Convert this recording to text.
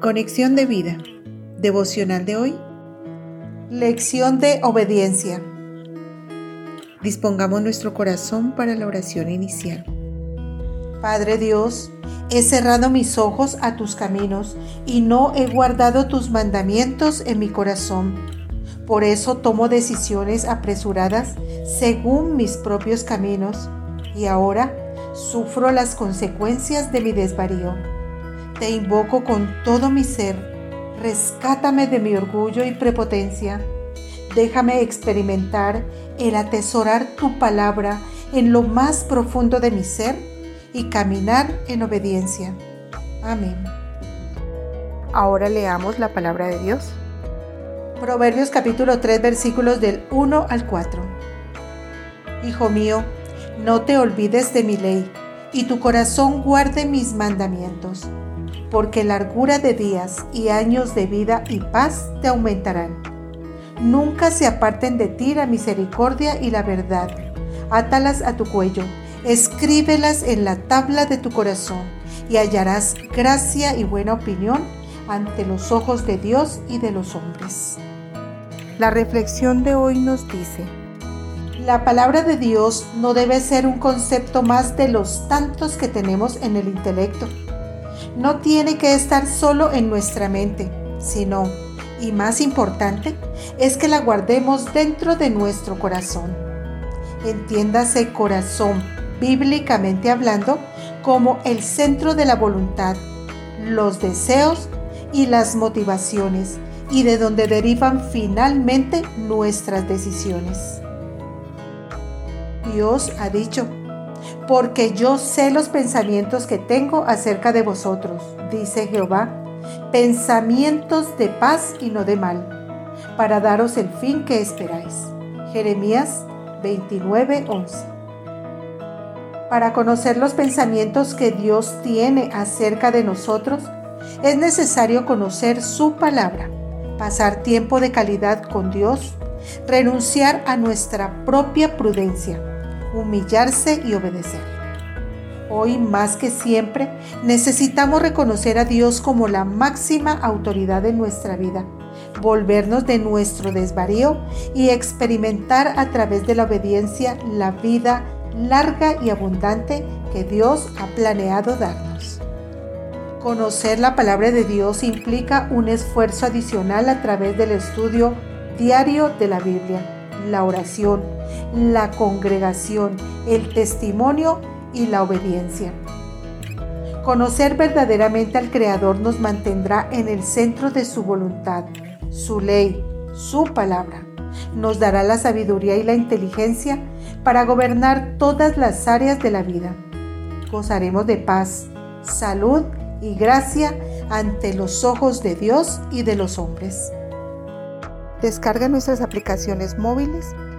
Conexión de vida. Devocional de hoy. Lección de obediencia. Dispongamos nuestro corazón para la oración inicial. Padre Dios, he cerrado mis ojos a tus caminos y no he guardado tus mandamientos en mi corazón. Por eso tomo decisiones apresuradas según mis propios caminos y ahora sufro las consecuencias de mi desvarío. Te invoco con todo mi ser. Rescátame de mi orgullo y prepotencia. Déjame experimentar el atesorar tu palabra en lo más profundo de mi ser y caminar en obediencia. Amén. Ahora leamos la palabra de Dios. Proverbios capítulo 3 versículos del 1 al 4. Hijo mío, no te olvides de mi ley, y tu corazón guarde mis mandamientos porque largura de días y años de vida y paz te aumentarán. Nunca se aparten de ti la misericordia y la verdad. Átalas a tu cuello, escríbelas en la tabla de tu corazón, y hallarás gracia y buena opinión ante los ojos de Dios y de los hombres. La reflexión de hoy nos dice, la palabra de Dios no debe ser un concepto más de los tantos que tenemos en el intelecto no tiene que estar solo en nuestra mente, sino, y más importante, es que la guardemos dentro de nuestro corazón. Entiéndase corazón, bíblicamente hablando, como el centro de la voluntad, los deseos y las motivaciones, y de donde derivan finalmente nuestras decisiones. Dios ha dicho, porque yo sé los pensamientos que tengo acerca de vosotros, dice Jehová, pensamientos de paz y no de mal, para daros el fin que esperáis. Jeremías 29:11. Para conocer los pensamientos que Dios tiene acerca de nosotros, es necesario conocer su palabra, pasar tiempo de calidad con Dios, renunciar a nuestra propia prudencia humillarse y obedecer. Hoy más que siempre necesitamos reconocer a Dios como la máxima autoridad de nuestra vida, volvernos de nuestro desvarío y experimentar a través de la obediencia la vida larga y abundante que Dios ha planeado darnos. Conocer la palabra de Dios implica un esfuerzo adicional a través del estudio diario de la Biblia, la oración, la congregación, el testimonio y la obediencia. Conocer verdaderamente al Creador nos mantendrá en el centro de su voluntad, su ley, su palabra. Nos dará la sabiduría y la inteligencia para gobernar todas las áreas de la vida. Gozaremos de paz, salud y gracia ante los ojos de Dios y de los hombres. Descarga nuestras aplicaciones móviles